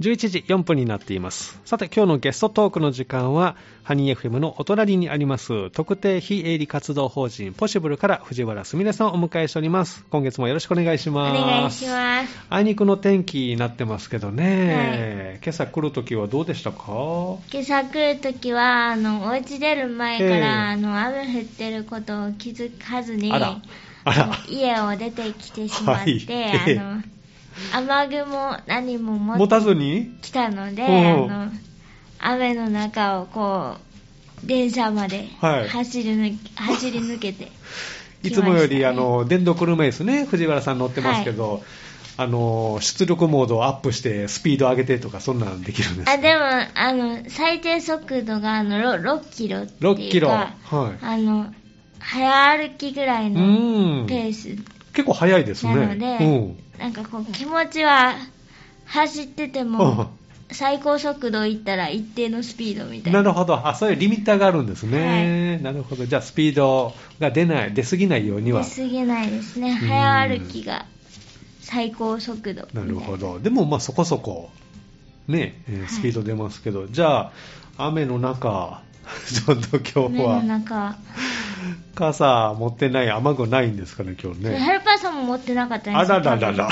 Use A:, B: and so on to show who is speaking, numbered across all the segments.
A: 11時4分になっています。さて、今日のゲストトークの時間は、ハニー FM のお隣にあります、特定非営利活動法人ポシブルから藤原すみれさんをお迎えしております。今月もよろしくお願いし
B: お
A: ます。
B: 願いします。
A: あいにくの天気になってますけどね、今朝来るときはどうでしたか？
B: 今朝来るときは、あの、お家出る前から、
A: ええ
B: あの、雨降ってることを気づかずに、
A: あら
B: 家を出てきてしまって、
A: はいええ
B: あの、雨雲何も持た
A: ずに？
B: てきたので、
A: うん。
B: あの、雨の中をこう、電車まで
A: はい。
B: 走り抜け、走り抜けて、
A: いつもより、あの、電動車椅子ね、藤原さん乗ってますけど、あの、出力モードをアップして、スピード上げてとか、そんなんできるんですか
B: あ、でも、あの、最低速度が、あの、ろ6キロっていうか、
A: 6キロ。はい。
B: あの、早歩きぐらいうの
A: ん。
B: ペース
A: 結構早いですね。
B: なので、なんかこう、気持ちは、走ってて
A: うん。
B: も、最高速度いったら一定のスピードみたいな。
A: なるほど。あ、そういうリミッターがあるんですね。なるほど。じゃあ、スピードが出ない、出過ぎないようには。
B: 出過ぎないですね。
A: ん
B: 早歩きが最高速度
A: ない
B: な。
A: るほど。でも、まあ、そこそこ、ね、スピード出ますけど、じゃあ、雨の中、ちょっと今日
B: 目の
A: は、
B: 中。
A: 傘持ってない、雨具ないんですかね、今日ね。
B: ヘルパーさんも持ってなかったんで
A: あ
B: すよ
A: らららら。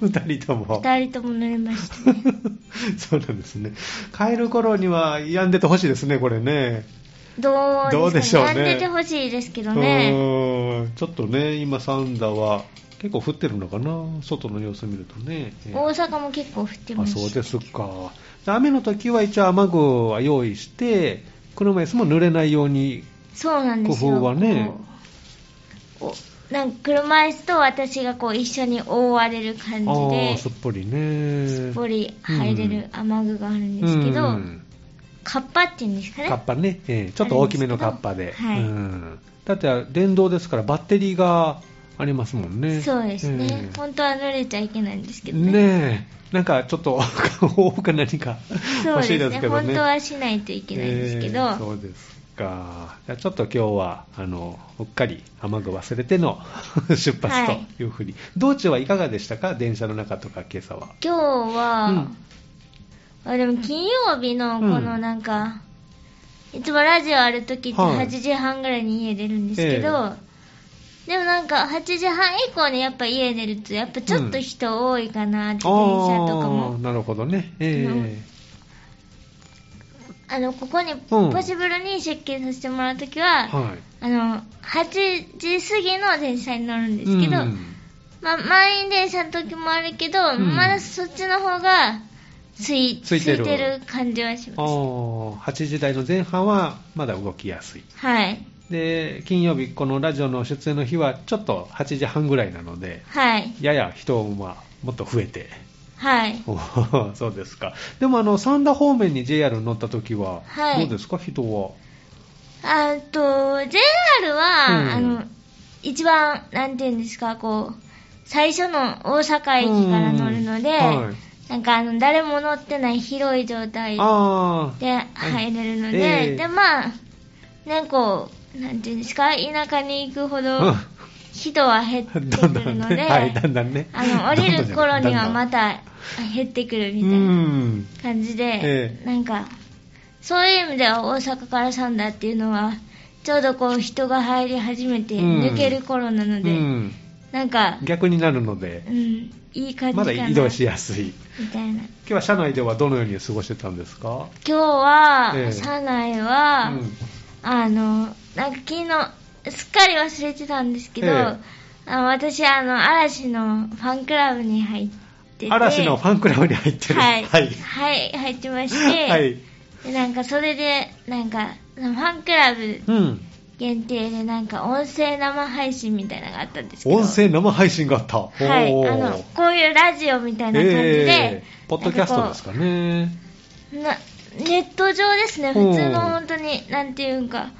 A: 二人とも。
B: 二人とも濡れましたね。
A: そうなんですね。帰る頃には病んでてほしいですね、これね。
B: どう
A: どうでしょうね
B: やんでてほしいですけど
A: う
B: ね。
A: ーんちょっとね、今、サンダは結構降ってるのかな、外の様子見るとね。えー
B: 大阪も結構降って
A: あ
B: ます。
A: そうですか。雨の時は一応雨具は用意して、車椅子も濡れないように。
B: そうなんですよ。
A: 工夫はね
B: おなんか車椅子と私がこう一緒に覆われる感じ
A: あ
B: で
A: あ、、すっぽりね。
B: すっぽり入れる雨具があるんですけど、
A: うん
B: カッパっていうんですかね。
A: カッパね、えーちょっと大きめのカッパで。
B: はい
A: うんだって電動ですからバッテリーがありますもんね。
B: そうですね、
A: えー
B: 本当は濡れちゃいけないんですけどね。
A: ねえ、なんかちょっと、多く何か欲しい
B: で
A: すすけどね。
B: 本当はしないといけないんですけど、
A: えーそうですか。じゃあちょっと今日は、あの、うっかり雨具忘れての 出発
B: はい。
A: というふうに、道中はいかがでしたか？電車の中とか今朝は。
B: 今日は、
A: うん。
B: あでも金曜日のこのなんか、いつもラジオある時って
A: はい。
B: 8時半ぐらいに家出るんですけど、でもなんか8時半以降にやっぱ家出るとやっぱちょっと人多いかなって、電車とか
A: あ
B: も
A: ーなるほどね。え
B: あのここに
A: うん
B: ポシブルに出勤させてもらう時は、
A: ーはい。
B: あの8時過ぎの電車に乗るんですけど、
A: うん
B: まあ、満員電車の時もあるけど、
A: ん
B: まだそっちの方が空い
A: 空いてる
B: 感じはし
A: あ
B: ます。
A: ー8時台の前半はまだ動きやすい。
B: はい。
A: で、金曜日、このラジオの出演の日はちょっと8時半ぐらいなので、
B: はい。
A: やや人はもっと増えて。
B: はい。
A: そうですか。でも、あの、三田方面に JR 乗った時は、
B: はい。
A: どうですか、人は。
B: あと、JR は、
A: うん。
B: あの、一番、なんていうんですか、こう、最初の大阪駅から乗るので、
A: うん。はい。
B: なんかあの、誰も乗ってない広い状態で入れるので、
A: ええ。
B: で、まあ、ね、こう、なんていうんですか、田舎に行くほど
A: うん
B: 人は減ってくるので、
A: ね、はい、だんだんね。
B: あの、降りる頃にはま
A: た、
B: た減ってくるみ
A: う
B: たいなん感じで、
A: ええ
B: なんか、そういう意味では大阪から三田っていうのは、ちょうどこう人が入り始めて
A: うん
B: 抜ける頃なので、
A: うん、
B: なんか、
A: 逆になるので
B: う、ん、いい感じ
A: ま。だ移動しやすい。
B: みたいな。
A: 今日は車内ではどのように過ごしてたんですか？
B: 今日は、
A: ええ
B: 車内は、
A: うん
B: あの、なんか昨日、すっかり忘れてたんですけど、
A: ええ
B: あの私、あの、嵐のファンクラブに入ってて、
A: 嵐のファンクラブに入ってる。
B: はい、
A: はい。
B: はい、入ってまして、
A: はい。
B: でなんかそれで、なんか、ファンクラブ
A: うん。
B: 限定で、なんか音声生配信みたいなのがあったんですけど、
A: 音声生配信があった。
B: はい、あの、こういうラジオみたいな感じで、
A: ええポッドキャストです
B: か
A: かね。
B: なネット上ですね、
A: うん
B: 普通の本当に、なんていうか、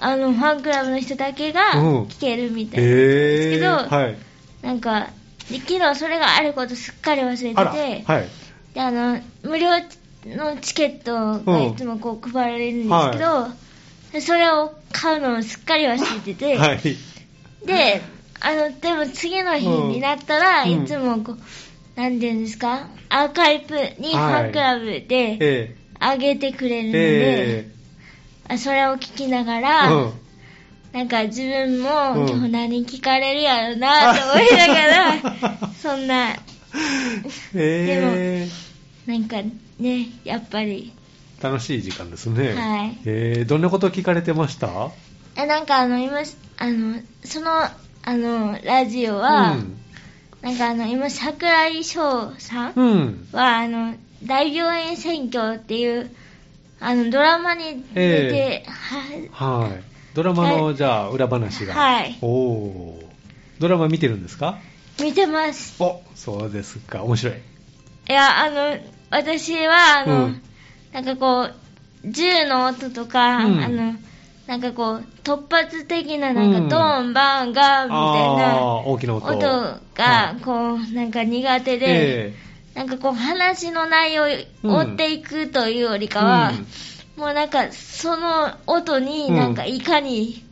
B: あの、ファンクラブの人だけが
A: うん。
B: 聞けるみたいなんです
A: ええ
B: けど、
A: はい。
B: なんか、で昨日それがあることすっかり忘れてて、
A: はい。
B: であの無料のチケットがいつもこう配られるんですけど、でそれを買うのをすっかり忘れてて、
A: はい。
B: であのでも次の日になったら、
A: うん。
B: いつもこうなんていうんですか、アーカイブにファンクラブで
A: ええ。
B: 上げてくれるので、
A: え
B: あそれを聞きなが
A: え
B: ら、
A: うん。
B: なんか自分
A: うん。
B: も今日何聞かれるやろな と思いながら、そんな、
A: ええ
B: なんかね、やっぱり、
A: 楽しい時間ですね。
B: はい。
A: ええどんなこと聞かれてました？
B: えなんかあの、今、あの、その、あの、ラジオは、
A: うん。
B: なんかあの、今、桜井翔さん
A: うん。
B: は、あの、大病院選挙っていう、あの、ドラマに出て、は
A: はい。ドラマの、じゃあ、裏話が。
B: はい
A: おお。ドラマ見てるんですか？
B: 見てます。
A: お、そうですか。面白い。
B: いや、あの、私は、あの、
A: うん
B: なんかこう、銃の音とか、
A: うん
B: あの、なんかこう、突発的な、なん
A: うん
B: か、ドーン、バーン、ガーンみたい
A: あ
B: な
A: ー大きな音。
B: 音
A: は
B: が
A: い、
B: こう、なんか苦手で、
A: え
B: なんかこう、話の内容を追っていくというよりかは、もうなんか、その音になんか、いかに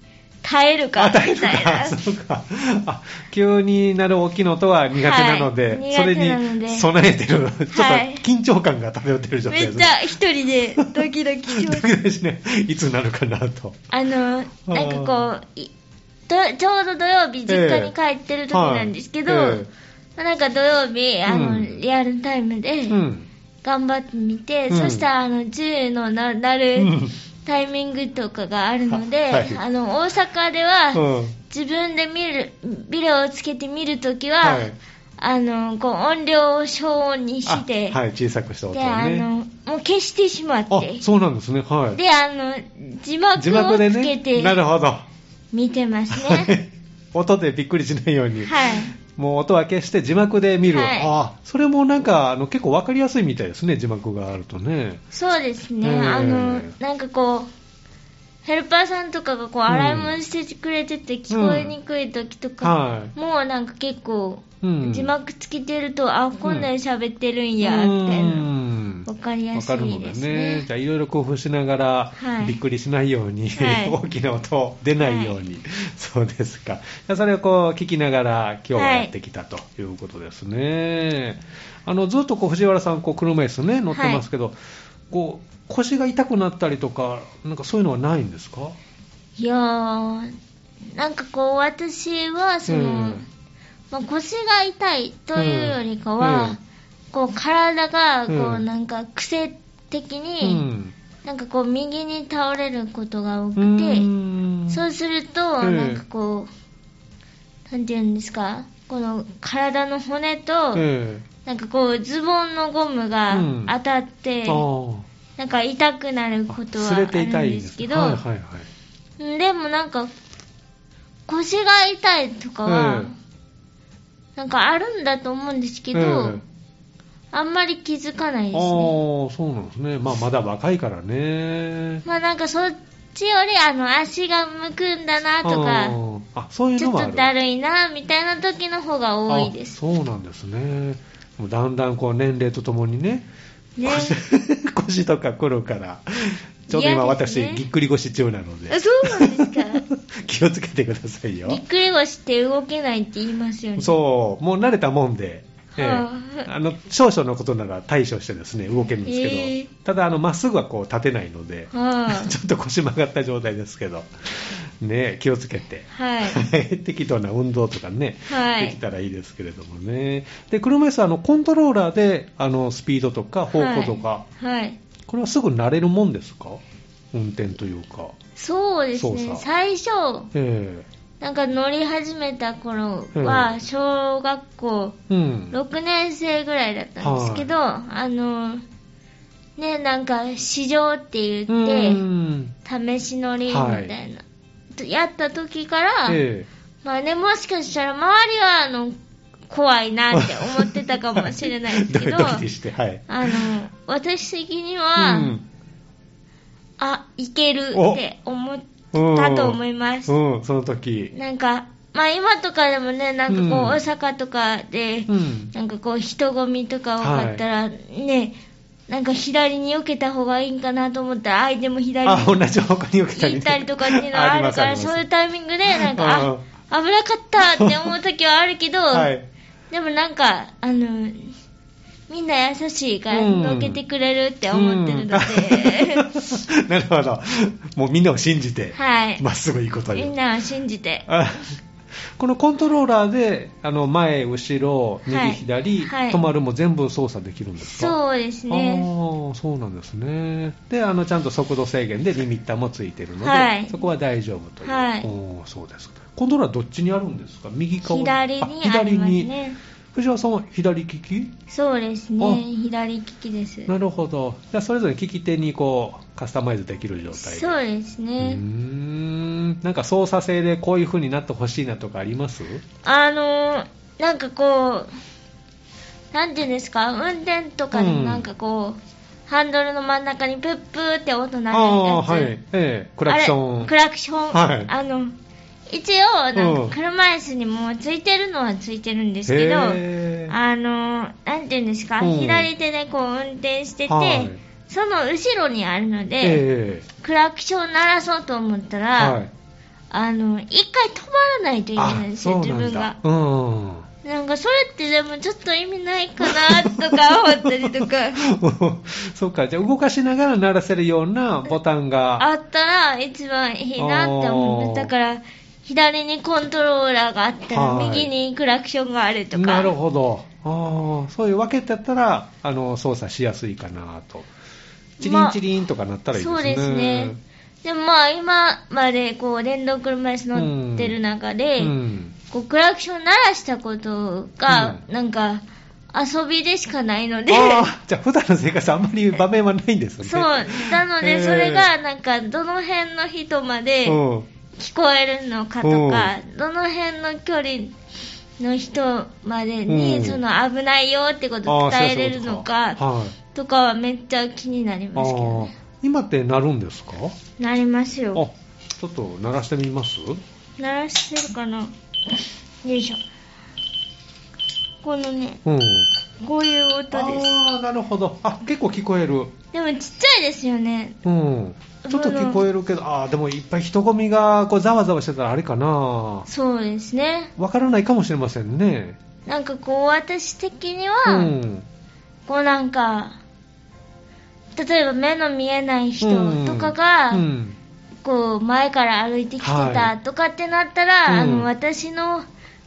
B: 耐えるか、みたいな。
A: そうか。あ、急になる大きな音は苦手なので、
B: はい
A: それに備えてる、ちょっと
B: はい
A: 緊張感が漂ってる状態ですね。
B: めっちゃ一人でドキドキしま
A: ド
B: す。
A: キドキしね、いつなるかなと。
B: あの、なんかこう、ちょうど土曜日実家に帰ってる時なんですけど、
A: ええはいえ
B: まあなんか土曜日、あの、
A: うん
B: リアルタイムで
A: うん。
B: 頑張ってみて、
A: うん
B: そしたらあの、銃のなる
A: ん
B: タイミングとかがあるので、
A: ははい
B: あの、大阪では、
A: うん。
B: 自分で見る、ビデオをつけて見るときは、
A: はい
B: あの、こう音量を小音にして、
A: あはい、小さくした音
B: で、
A: を
B: あの、
A: ね。
B: もう消してしまっ
A: あ
B: て、、
A: そうなんですね。はい。
B: で、あの、字幕をつけ
A: ね。
B: て
A: なるほど。
B: 見てます
A: は
B: ね。
A: い音でびっくりしないように。
B: はい。
A: もう音は消して字幕で見る。
B: はい
A: あそれもなんかあの結構わかりやすいみたいですね、字幕があるとね。
B: そうですね。
A: ええ
B: あの、なんかこう、ヘルパーさんとかがこう、
A: うん
B: 洗い物してくれてて聞こえにくい時とか、
A: はい。
B: もうなんか結構、
A: うん
B: 字幕つけてると、あ、こんなに喋ってるんや、みたいな。
A: うん
B: わかりやすいです
A: のでね。
B: ね
A: じ。ゃあいろいろ工夫しながら、
B: はい
A: びっくりしないように、
B: はい
A: 大きな音出ないように。そうですか。じゃあそれをこう聞きながら今日はやってきたということですね。あの、ずっとこう藤原さん、こう車椅子ね、乗ってますけど、こう、腰が痛くなったりとか、なんかそういうのはないんですか？
B: いやー、なんかこう、私は、その、
A: うん
B: まあ、腰が痛いというよりかは、
A: うん
B: こう、体が、こう、
A: うん
B: なんか癖的
A: う
B: に、
A: ん。
B: なんかこう、右に倒れることが多く
A: う
B: て、
A: ん。
B: そうすると、
A: うん。
B: なんかこう、なんて言うんですか、この体の骨と、
A: え
B: なんかこう、ズボンのゴムが
A: うん。
B: 当たっ
A: え
B: て、
A: あ
B: なんか痛くなる
A: あ
B: ことはあるんですけど、でもなんか、腰が痛いとかは、
A: え
B: なんかあるんだと思うんですけど、
A: ええ
B: あんまり気づかないですね。
A: ああ、そうなんですね。まあ、まだ若いからね。
B: まあなんかそっちよりあの足がむくんだなと
A: あ
B: か、
A: ーあ、そういう
B: ちょっ
A: のもある。
B: とだるいなみたいな時の方が多いです。
A: あそうなんですね。だんだんこう年齢とともにね、
B: ね。
A: 腰 腰とか来るから、ちょうど今私、
B: ね
A: ぎっくり腰中なので
B: あ、そうなんですか。
A: 気をつけてくださいよ
B: ぎっ。くり腰って動けないって言いますよね。
A: そう、もう慣れたもんで、
B: あ
A: あの少々のことなら対処してですね動けるんですけど、
B: へえ
A: ただあのまっすぐはこう立てないので、
B: は
A: ちょっと腰曲がった状態ですけど、ね、気をつけて、
B: い。はい。
A: 適当な運動とかね、
B: はい。
A: できたらいいですけれどもね。で、車椅子はあのコントローラーであのスピードとか方向とか、
B: はい。こ
A: これはすぐ慣れるもんですか？運転というか。
B: そうですね。最初、
A: え
B: なんか乗り始めた頃
A: う
B: は、
A: ん
B: 小学校
A: えうん。
B: 6年生ぐらいだったんですけど、あの、ね、なんか試乗って言
A: う
B: って、
A: ん。
B: 試し乗りみたいな、とやった時から、
A: え
B: まあね、もしかしたら周りは、あの、怖いなって思ってたかもしれない
A: え
B: ですけど、
A: はい。
B: あの、私的に
A: う
B: は、
A: ん
B: あ、いけるって思ったと思います。
A: うん、その時。
B: なんか、まあ今とかでもね、なんかこう、
A: うん
B: 大阪とかで、
A: うん。
B: なんかこう、人混みとか多かったら、ね、なんか左に避けた方がいいんかなと思ったら、相手も左
A: あ、同
B: に
A: じ方向に受けたり、
B: 行ったりとかっていうのがあるから、そういうタイミングで、なんか、あ、危なかったって思う時はあるけど、
A: はい。
B: でもなんか、あの、みんな優しいから
A: うん
B: のけてくれるって思ってるので、
A: なるほど。もうみんなを信じて、
B: はい。
A: まっすぐ行くという。
B: みんなは信じて。
A: あこのコントローラーで、あの前、後ろ、右、
B: はい
A: 左、
B: はい
A: 止まるも全部操作できるんですか？
B: そうですね。
A: ああ、そうなんですね。で、あの、ちゃんと速度制限でリミッターもついてるので、
B: はい
A: そこは大丈夫という。
B: はい
A: おーそうですか。コントローラーどっちにあるんですか？右か
B: 左にありますね。
A: 藤原さんは左利き？
B: そうです
A: あ
B: ね。左利きです。
A: なるほど。じゃあ、それぞれ利き手にこう、カスタマイズできる状態で。
B: そうです
A: うー
B: ね。
A: ん。なんか操作性でこういう風になってほしいなとかあります？
B: あのー、なんかこう、なんていうんですか、運転とかで
A: うん
B: なんかこう、ハンドルの真ん中にプップーって音鳴る
A: ああ、
B: やつ。
A: はい。ええ、クラクション。
B: クラクション。
A: はい
B: あの、一応、なん
A: うん
B: か車椅子にもついてるのはついてるんですけど、
A: へー
B: あの、なんていうんですか、
A: うん
B: 左手でこう運転してて、
A: はい
B: その後ろにあるので、
A: え
B: クラクション鳴らそうと思った
A: え
B: ら、
A: はい。
B: あの、一回止まらないといけないんですよ、
A: あ
B: 自分が。
A: うん。
B: なんかそれってでもちょっと意味ないかなとか思ったりとか、
A: そうか、じゃあ動かしながら鳴らせるようなボタンが。
B: あったら一番いいなって思う。
A: あー
B: だから、左にコントローラーがあったら、
A: はい
B: 右にクラクションがあるとか。
A: なるほど。ああ、そういう分けてたら、あの、操作しやすいかなと。チリンチリンとかなったらいいですね。
B: そうですね。でもまあ今までこう電動車椅子乗ってる中で、
A: うん。
B: こうクラクション鳴らしたことが、
A: う
B: なんか遊びでしかないので、
A: ああ、じゃあ普段の生活あんまり場面はないんですよね。
B: そう、なのでそれがなんかどの辺の人まで
A: うん。
B: 聞こえるのかとか、どの辺の距離の人まで
A: うん
B: にその危ないよってことを伝えれるのか
A: はい。
B: とかはめっちゃ気になりますけどね。
A: 今って鳴るんですか？
B: なります
A: あ、
B: よ。
A: ちょっと鳴らしてみます？
B: 鳴らしてるかな？よいしょ。このね、
A: うん。
B: こういう音です。
A: ああ、なるほど。あ、結構聞こえる。
B: でもちっちゃいですよね。
A: うん。ちょっと聞こえるけど、ああ、でもいっぱい人混みがこうざわざわしてたらあれかな。
B: そうですね。
A: わからないかもしれませんね。
B: なんかこう私的に
A: う
B: は、
A: ん。
B: こうなんか、例えば目の見えない人とかが、
A: うん。
B: こう前から歩いてきて
A: は
B: たとかってなったら、
A: うん
B: あの私の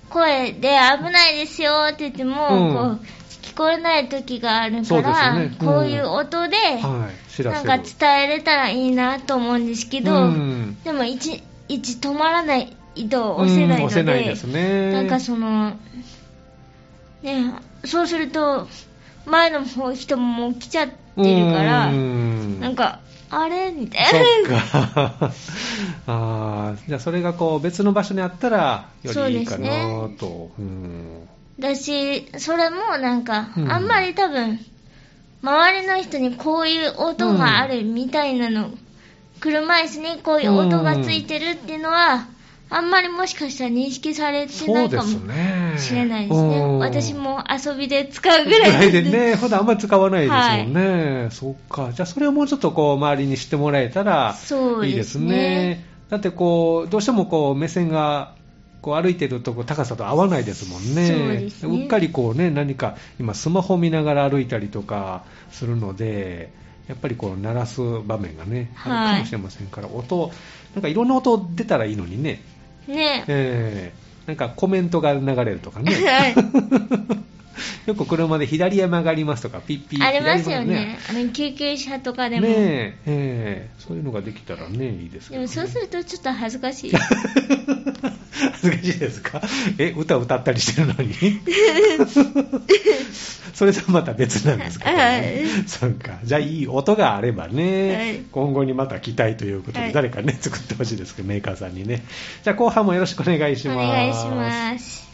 B: 声で危ないですよって言っても、
A: うん
B: こう聞こえない時がある
A: そう
B: から、
A: ですよねうん
B: こういう音で、
A: はい。知らせる。
B: なんか伝えれたらいいなと思うんですけど、
A: うん
B: でも一一止まらない糸を押せないので、
A: うん押せないですね。
B: なんかその、ね、そうすると、前の方人ももう来ちゃってるから、
A: うん
B: なんか、あれみた
A: そ
B: いな。
A: っか。ああ、じゃあそれがこう別の場所にあったらよりいいかなと。うん
B: だし、それもなんか、
A: うん
B: あんまり多分、周りの人にこういう音があるみたいなの、車椅子にこういう音がついてるっていうのは、あんまりもしかしたら認識されてないかも
A: すね。
B: しれないですね。
A: うん
B: 私も遊びで使うぐ
A: ぐら
B: らいで
A: いでね、普段あんまり使わないですもんね。そっか。じゃあそれをもうちょっとこう周りに知ってもらえたらいいですす
B: ね
A: ね。だってこう、どうしてもこう目線がこう歩いてるとこ高さと合わないですもんね。
B: そうね
A: うっかりこうね、何か今スマホ見ながら歩いたりとかするので、やっぱりこう鳴らす場面がね、あるかもしれませんから、音、なんかいろんな音出たらいいのにね。
B: ね。
A: えーなんかコメントが流れるとかね。
B: はい
A: よく車で左へ曲がりますとか、ピッピッ
B: ありますよね。あの救急車とかでも。
A: ねえ、ええそういうのができたらね、いいですけど、ね。
B: でもそうするとちょっと恥ずかしい。
A: 恥ずかしいですか？え、歌歌ったりしてるのに？それとまた別なんですけど、
B: はい
A: ね。そうか。じゃあいい音があればね、
B: はい
A: 今後にまた期待ということで、
B: はい
A: 誰かね、作ってほしいですけど、メーカーさんにね。じゃあ後半もよろしくお願いし
B: お
A: ます。
B: 願いします。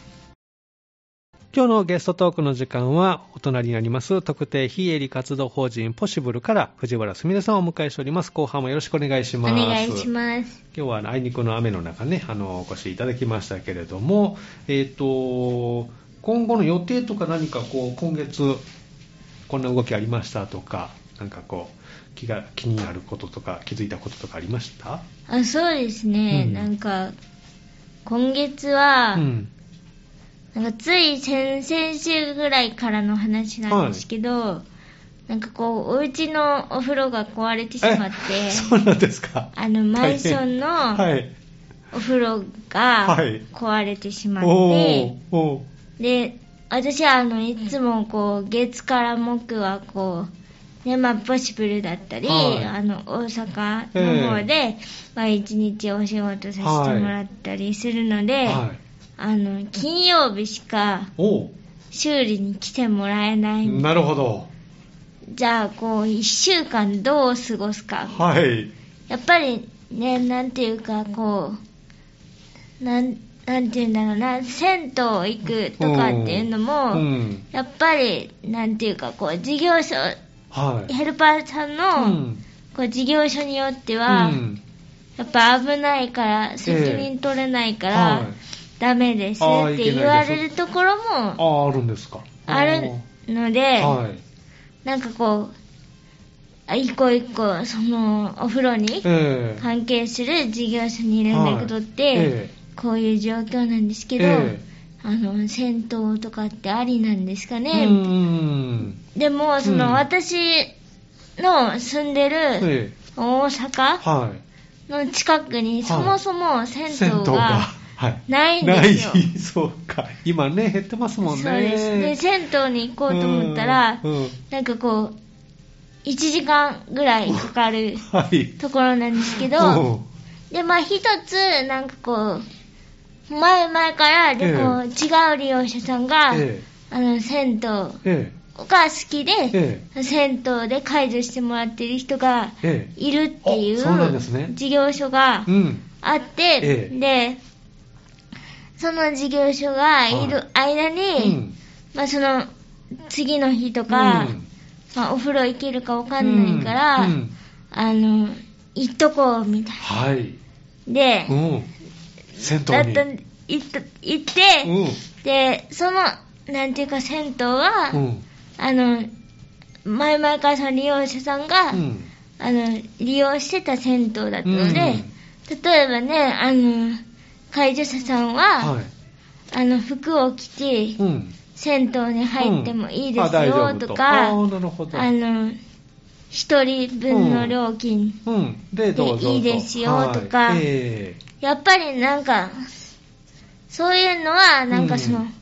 A: 今日のゲストトークの時間は、お隣にあります特定非営利活動法人ポシブルから藤原すみれさんをお迎えしております。後半もよろしくお願いし
B: お
A: ます。
B: 願いします。
A: 今日はあいにくの雨の中ね、あの、お越しいただきましたけれども、えっ、と、今後の予定とか何かこう、今月、こんな動きありましたとか、なんかこう、気が、気になることとか、気づいたこととかありました？
B: あそうですね、
A: うん
B: なんか、今月は、
A: うん。
B: なんかつい先々週ぐらいからの話なんですけど、なんかこう、お家のお風呂が壊れてしまって、
A: そうなんですか？
B: あの、マンションの
A: はい。
B: お風呂が
A: はい
B: 壊れてしまっ
A: お
B: て
A: ー、おー
B: で、私はあの、いつもこう、月から木はこう、ね、まあ、ポシブルだったり、
A: はい
B: あの、大阪の方で、まあ、一日お仕事させてもらったりするので、
A: はい。
B: あの、金曜日しか
A: お
B: 修理に来てもらえない。
A: なるほど。
B: じゃあ、こう、一週間どう過ごすか。
A: はい。
B: やっぱりね、なんていうか、こう、なん、なんていうんだろうな、銭湯行くとかっていうのも、
A: うん。
B: やっぱり、なんていうか、こう、事業所、
A: はい。
B: ヘルパーさんの、
A: うん
B: こう、事業所によっては、
A: うん
B: やっぱ危ないから、責任取れないから、
A: はい
B: ダメですって言われるところも
A: ああ、あるんですか？
B: あるので、
A: はい。
B: なんかこう、あ一個一個、その、お風呂に
A: ええ。
B: 関係する事業所に連絡取って、
A: はい。え
B: こういう状況なんですけど、
A: え
B: あの、銭湯とかってありなんですか
A: え
B: ね、
A: うん。
B: でも、その、
A: うん。
B: 私の住んでる
A: ええ。
B: 大阪
A: は
B: の近くに、そもそも銭
A: 湯が、はい。
B: ないんですよ
A: ない、そうか。今ね、減ってますもんね。
B: そうです。で、銭湯に行こうと思ったら、
A: うんうん
B: なんかこう、1時間ぐらいかかる
A: はい。
B: ところなんですけど、
A: うん
B: で、まあ一つ、なんかこう、前々からでこう、違う利用者さんが、
A: え
B: あの、銭湯が
A: ええ
B: 好きで、
A: ええ
B: 銭湯で介助してもらってる人が
A: ええ
B: いるってい
A: う
B: 事業所が
A: えうん。
B: あって、
A: ええ
B: で、その事業所がいる間に、
A: うん。
B: まあその、次の日とか、
A: うん
B: まあお風呂行けるかわかんないから、
A: うんうん
B: あの、行っとこうみたい
A: はい。
B: で、
A: うん。銭
B: だっ。行っと行って、
A: うん。
B: で、その、なんていうか銭湯は、
A: うん。
B: あの、前々からその利用者さんが、
A: うん。
B: あの、利用してた銭湯だったので、
A: うん
B: 例えばね、あの、介助者さんは、
A: はい。
B: あの、服を着て、
A: うん。
B: 銭湯に入ってもいいですよ
A: 夫
B: と。か、
A: あ
B: の、一人分の料金、
A: うん。で。
B: いいですよとか。やっぱりなんか、そういうのは、なんかその、
A: うん。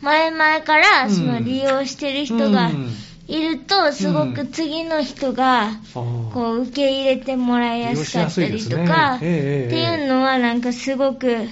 B: 前々から
A: うん。
B: その利用してる
A: え
B: 人が
A: うん
B: いると、すごく次の人が、こう受け入れてもらいやすかったりとか、っていうのはなんかすごく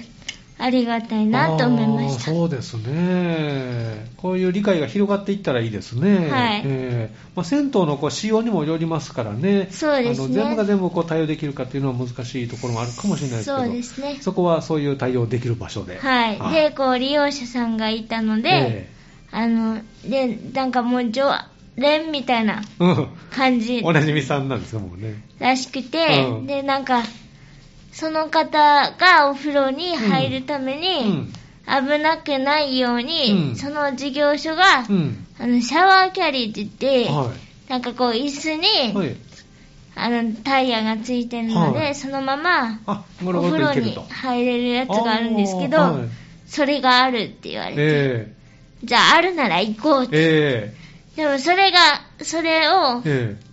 B: ありがたいなと思いました。
A: そうですね。こういう理解が広がっていったらいいですね。
B: はい
A: ええまあ、銭湯のこう仕様にもよりますからね。
B: そうですね
A: あの全部が全部こう対応できるかっていうのは難しいところもあるかもしれないですけど。
B: そうですね。
A: そこはそういう対応できる場所で。
B: はい。
A: あ
B: で、こう利用者さんがいたので、
A: え
B: あの、で、なんかもう常連みたいな。感じ
A: おなじみさんなんですか、もうね。
B: らしくて、
A: うん
B: で、なんか、その方がお風呂に入るため
A: う
B: に、
A: ん。
B: 危なくないように、
A: うん
B: その事業所が、
A: うん。
B: あの、シャワーキャリーって言って、
A: は
B: なんかこう、椅子に、
A: い。はい。
B: あの、タイヤがついてるので、
A: はい
B: そのまま、
A: あ、
B: お風呂に。入れるやつがあるんですけど、それがあるって言われて、
A: え
B: じゃああるなら行こうっ
A: え
B: て。でもそれが、それを
A: え、え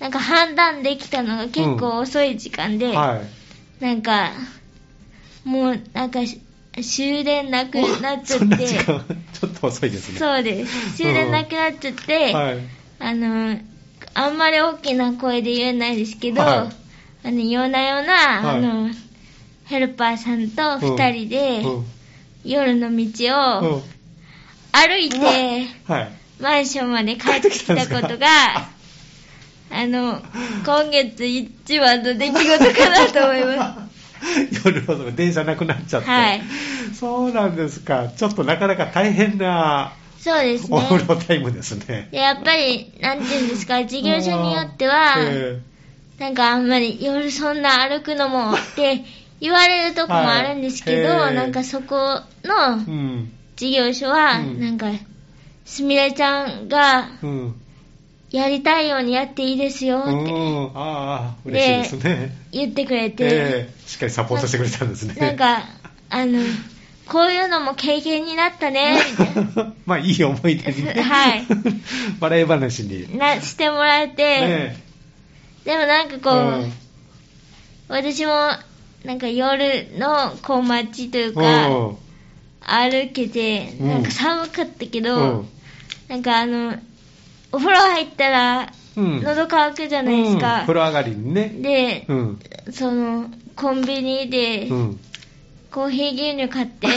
B: なんか判断できたのが結構遅い時間で、
A: えはい。
B: なんか、もうなんかし終電なくなっちゃって、
A: ちょっと遅いですね。
B: そうです。終電なくなっちゃって、
A: はい。
B: あの、あんまり大きな声で言えないですけど、
A: はい
B: あの、夜な夜な、
A: はい
B: あの、ヘルパーさんと二人で、
A: うん
B: 夜の道
A: うん
B: を歩いて、
A: はい。
B: マンションまで帰ってきたことが、あの、今月一番の出来事かなと思いま
A: 夜遅く電車なくなっちゃって。
B: はい
A: そうなんですか。ちょっとなかなか大変な
B: す。そうです
A: お風
B: ね。
A: 呂タイムですね。
B: で、やっぱり、なんていうんですか、事業所によっては、
A: え
B: なんかあんまり夜そんな歩くのもって 言われるとこもあるんですけど、
A: はい
B: なんかそこ
A: え
B: の
A: うん。
B: 事業所は、
A: うん
B: なんか、すみれちゃんが
A: うん。
B: やりたいようにやっていいですよ
A: う
B: って
A: ん。ああ、嬉しいですね。
B: 言ってくれて、
A: ええしっかりサポートしてくれたんですね。
B: なんか、あの、こういうのも経験になったね、みたいな。
A: まあ、いい思い出にね。
B: はい。
A: 笑い話に。ね
B: なしてもらえて、
A: え
B: でもなんかこう、
A: うん
B: 私もなんか夜のこう街というか、
A: うん
B: 歩けて、
A: うん
B: なんか寒かったけど、
A: うん
B: なんかあの、お風呂入ったら、
A: うん
B: 喉乾くじゃないです
A: うん
B: か。
A: 風呂上がりにね。
B: で、
A: うん。
B: その、コンビニで
A: う、ん。
B: コーヒー牛乳買って、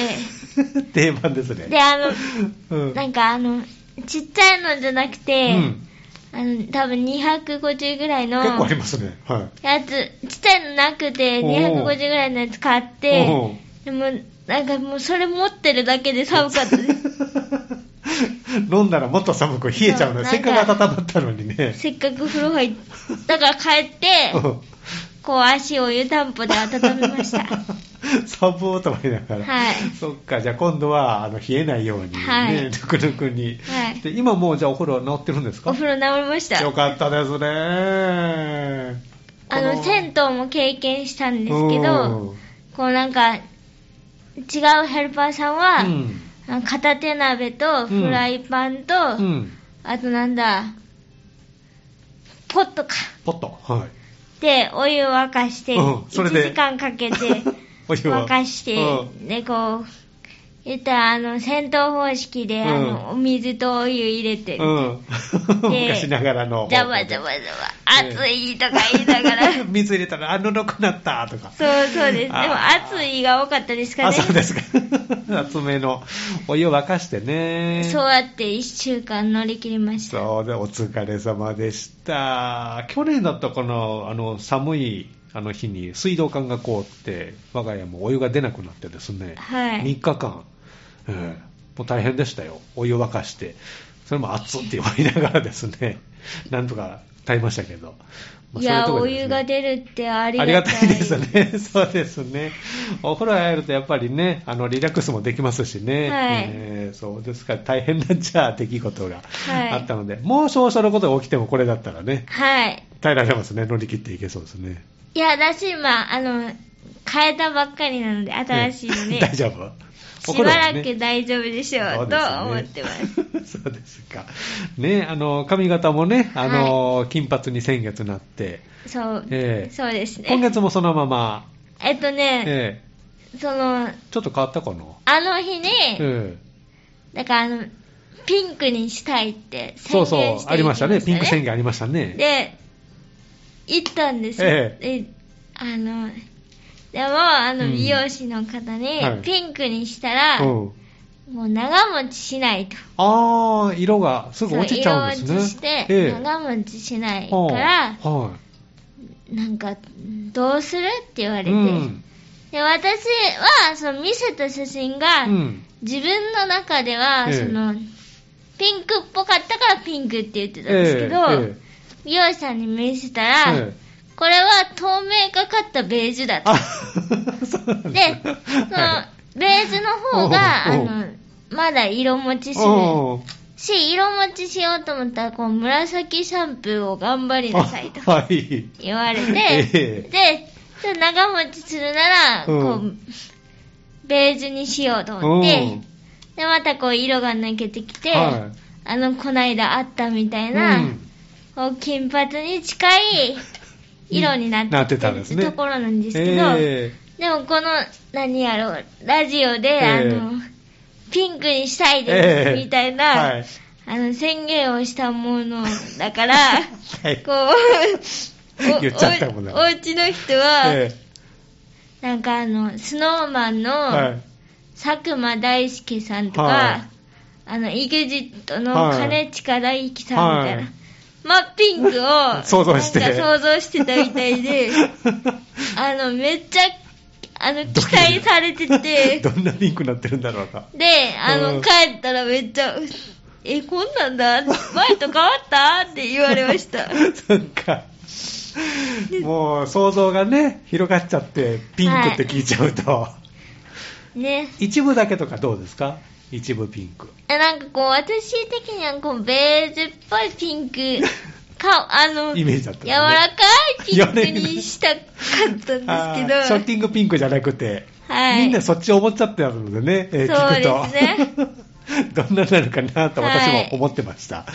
A: 定番ですね。
B: で、あの、
A: うん。
B: なんかあの、ちっちゃいのじゃなくて、
A: うん
B: あの、多分250ぐらいの、
A: 結構ありますね。はい。
B: やつ、ちっちゃいのなくて、
A: おー
B: 250ぐらいのやつ買って
A: お、
B: でも、なんかもうそれ持ってるだけで寒かったです。
A: 飲んだらもっと寒く冷えちゃうの
B: そう
A: せっかく温まったのにね。
B: せっかく風呂入っだから帰って、こう足を湯たんぽで温めました。
A: 寒ーと思いながら。
B: はい
A: そっか、じゃあ今度はあの冷えないようにね、
B: はい
A: ぬくぬくに。
B: はい
A: で今もうじゃあお風呂治ってるんですか？
B: お風呂治りました。
A: よかったですね。
B: あの、銭湯も経験したんですけ
A: う
B: ど
A: ん、
B: こうなんか、違うヘルパーさんは、
A: うん
B: 片手鍋とフライパンと、
A: うん。
B: あとなんだ、ポットか。
A: ポット。はい。
B: で、お湯沸かして、
A: うんそれで
B: 1時間かけて 沸かして、
A: うん
B: で、こう、言ったら、あの、戦闘方式で、あの、お水とお湯入れて、
A: うん。昔ながらの。
B: ジャバジャバジャバ、熱いとか言いながら、
A: 水入れたら、あ、喉くなったとか。
B: そうそうです。でも、熱いが多かったですか
A: あ、
B: ね。
A: そうですか。厚めのお湯を沸かしてね。
B: そうやって1週間乗り切りました。
A: そうで、お疲れ様でした。去年だったかな、あの、寒いあの日に水道管が凍って、我が家もお湯が出なくなってですね、
B: はい。
A: 3日間、ええもう大変でしたよ。お湯沸かして。それも熱って言われながらですね、なんとか耐えましたけど。まあ
B: いや、お湯が出るってあり
A: あ
B: がたい。
A: りがたいですね。そうですね。お風呂入るとやっぱりね、あの、リラックスもできますしね。
B: はい
A: えーそうですから大変なじゃあ出来事が
B: はい
A: あったので、もう少々のことが起きてもこれだったらね、
B: はい。
A: 耐えられますね。乗り切っていけそうですね。
B: いや、だし、まあ、あの、変えたばっかりなので、新しいので、
A: 大丈夫？お
B: しばらく大丈夫でしょう、と思ってます。
A: す。そうですか。ね、あの、髪型もね、あの、金髪に先月なって、
B: そう、
A: ええ
B: そうですね。
A: 今月もそのまま、
B: えっとね、
A: え
B: その、
A: えちょっと変わったかな？
B: あの日に、
A: ええ
B: だからあの、ピンクにしたいって
A: そう
B: 宣言して
A: そう、ありましたね。ピンク宣
B: 言。
A: 言ありましたね。
B: で、行ったんですよ。
A: え
B: であの、でも、あの、
A: うん
B: 美容師の方に、
A: はい
B: ピンクにしたら、
A: うん。
B: もう長持ちしないと。
A: ああ、色がすぐ落ちちゃうんですね。
B: 色落ちして、
A: ええ
B: 長持ちしないか
A: は
B: ら、
A: あは
B: なんか、どうするって言われ
A: い。
B: て、
A: うん。
B: で私は、その見せた写真が、
A: うん。
B: 自分の中では、
A: ええ
B: その、ピンクっぽかったからピンクって言ってたんですけど、
A: ええ
B: 美容師さんに見せたら、
A: ええ
B: これは透明がかったベージュだと
A: あ。そうなんだ
B: で、その、ベージュの方が、あの、まだ色持ちする。し、色持ちしようと思ったら、こう、紫シャンプーを頑張りなさいと。言われて、
A: ええ
B: で、長持ちするなら、こ
A: う
B: う、ベージュにしようと思って、で、またこう、色が抜けてきて、
A: は
B: あの、こないだあったみたい
A: い。
B: な、
A: うん
B: こう金髪に近い色になって
A: なって
B: きてる
A: たんですね。
B: ところなんですけど、
A: え
B: でもこの、何やろう、ラジオで、
A: ええ。
B: あの、ピンクにしたい
A: え
B: です、
A: え
B: みたいな、
A: はい。
B: あの、宣言をしたものだから、
A: はい。
B: こう、お
A: 言っちゃったもんだ
B: おお家の人は、
A: え
B: なんかあの、スノーマンの。佐久間大介さんとか、
A: はい。
B: あの、イグジットの
A: はい。
B: 兼近大樹さんみたいな、
A: はい
B: 真っピンクを
A: 想像して
B: 想像してたみたいで、あの、めっちゃ、あの、期待されてて、
A: どんなピンクになってるんだろうか。
B: で、あの、
A: うん
B: 帰ったらめっちゃ、え、こんなんだ？前と変わった？って言われました。
A: そっか。もう想像がね、広がっちゃって、ピンクって聞いちゃうと。
B: ね。
A: 一部だけとかどうですか？一部ピンク。
B: えなんかこう、私的にはこう、ベージュっぽいピンク、か、あの、
A: イメージだったん
B: 柔らかいピンクにしたかったんですけど、
A: ショッキングピンクじゃなくて、
B: ははい
A: みんなそっち思っちゃってるのでね、えー
B: そう
A: 聞くと。
B: ですね
A: どんなになるかなと私も思ってました。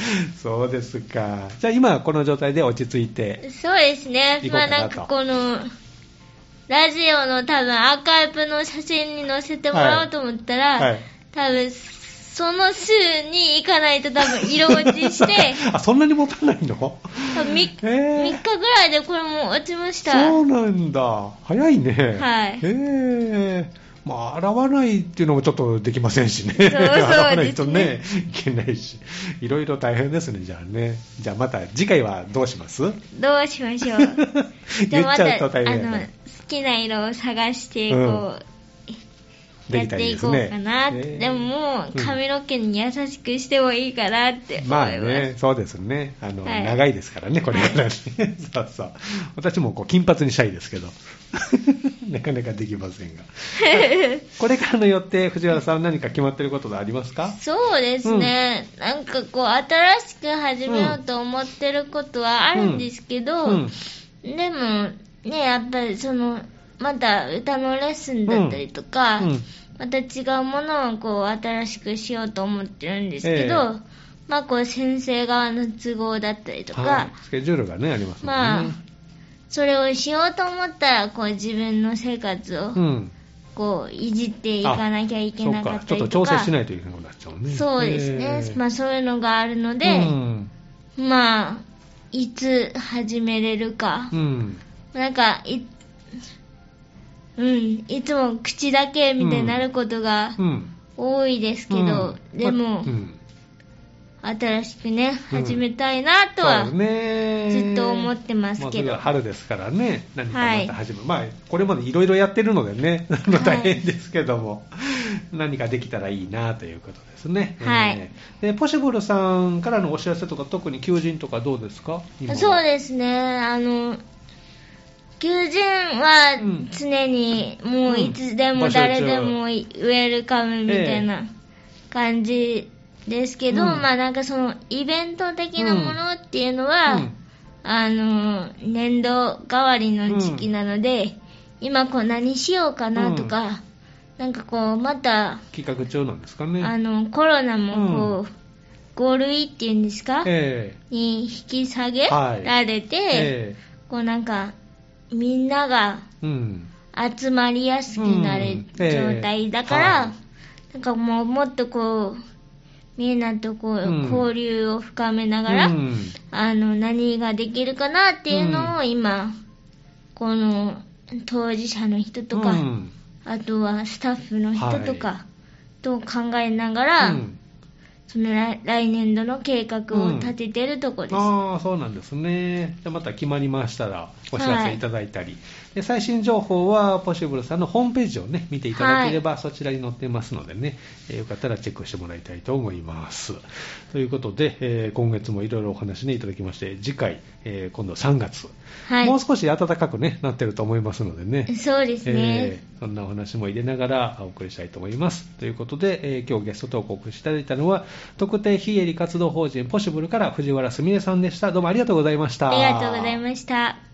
A: そうですか。じゃあ今はこの状態で落ち着いて。
B: そうですねまあなんかこのラジオの多分アーカイブの写真に載せてもらおうと思ったら、
A: はい。
B: 多分その週に行かないと多分色落ちして
A: あ、そんなに持たないの？
B: 多分 3,
A: へー
B: 日ぐらいでこれもう落ちました
A: そうなんだ。早いね。
B: はい
A: へえ。まあ、洗わないっていうのもちょっとできませんしね。
B: そうそうですね
A: 洗わないとね、いけないし。いろいろ大変ですね、じゃあね。じゃあまた次回はどうします？
B: どうしましょう
A: 言っちゃうと
B: あの
A: 大変やから
B: 好きな色を探してこう、や
A: できた
B: っていこう。かなって、
A: えー
B: でももう髪の毛に優しくしてもいいかなって思い
A: ま
B: ます、
A: あね、そうですね。あの、
B: はい
A: 長いですからね、これからね。そうそう。私もこう金髪にしたいですけど。なかなかできませんが。これからの予定、藤原さん何か決まってることがありますか？
B: そうですね、なんかこう新しく始めようと思ってることはあるんですけど、
A: うん。
B: でもねやっぱりそのまた歌のレッスンだったりとか、
A: うん
B: また違うものをこう新しくしようと思ってるんですけど、
A: ええ
B: まあこう先生側の都合だったりとか、
A: はい、スケジュールがね、ありますね。
B: まあそれをしようと思ったらこう自分の生活を
A: うん。
B: こういじっていかなきゃいけなかった
A: そうか、ちょっと調整しないといけなくなっちゃうね。
B: そうですね、
A: えー
B: まあそういうのがあるので、
A: うん。
B: まあいつ始めれるか、
A: うん。
B: なんかいうん。いつも口だけみたいになることが
A: うん。
B: 多いですけど、
A: うん。
B: でも、
A: うん。
B: 新しくね
A: うん。
B: 始めたいなとは、ずっと思ってますけど。
A: もうすぐ春ですからね、何かまた始める、まあ、これまでいろいろやってるのでね、大変ですけども、何かできたらいいなということですね。
B: はい。
A: えー。でポシブルさんからのお知らせとか、特に求人とかどうですか？
B: そう
A: す。
B: ですね。あの求人は
A: うん
B: 常にもういつでも
A: うん
B: 誰でもいウェルカムみたいな感じですけど、
A: うん。
B: まあなんかそのイベント的なものっていうのは、
A: うん。
B: あの年度代わりの時期なので、今こう何しようかなとか、なんかこうまた
A: 企画中なんですかね。
B: あのコロナもこう、5類っていうんですか、
A: え。
B: に引き下げ
A: はい。
B: られて、
A: ええ。
B: こうなんかみんなが。集まりやすくなる状態だから、
A: はい。
B: なんかもうもっとこうみんなとこう、
A: うん。
B: 交流を深めながら、
A: うん。
B: あの何ができるかなっていうのを今、この当事者の人とか、
A: うん。
B: あとはスタッフの人と
A: は
B: かと考えながら、
A: うん
B: その来来年度の計画を立ててるとこです。
A: ああ、そうなんですね。じゃあまた決まりましたらお知らせいただいたり、で最新情報はポシブルさんのホームページをね、見ていただければ、そちらに載ってますのでね、えーよかったらチェックしてもらいたいと思います。ということで、えー今月もいろいろお話ね、いただきまして、次回、えー今度3月、
B: はい。
A: もう少し暖かくね、なってると思いますのでね。
B: そうですね。
A: えーそんなお話も入れながらお送りしたいと思います。ということで、えー今日ゲストトークをお送りしていただいたのは、特定非営利活動法人ポシブルから藤原すみれさんでした。どうもありがとうございました。
B: ありがとうございました。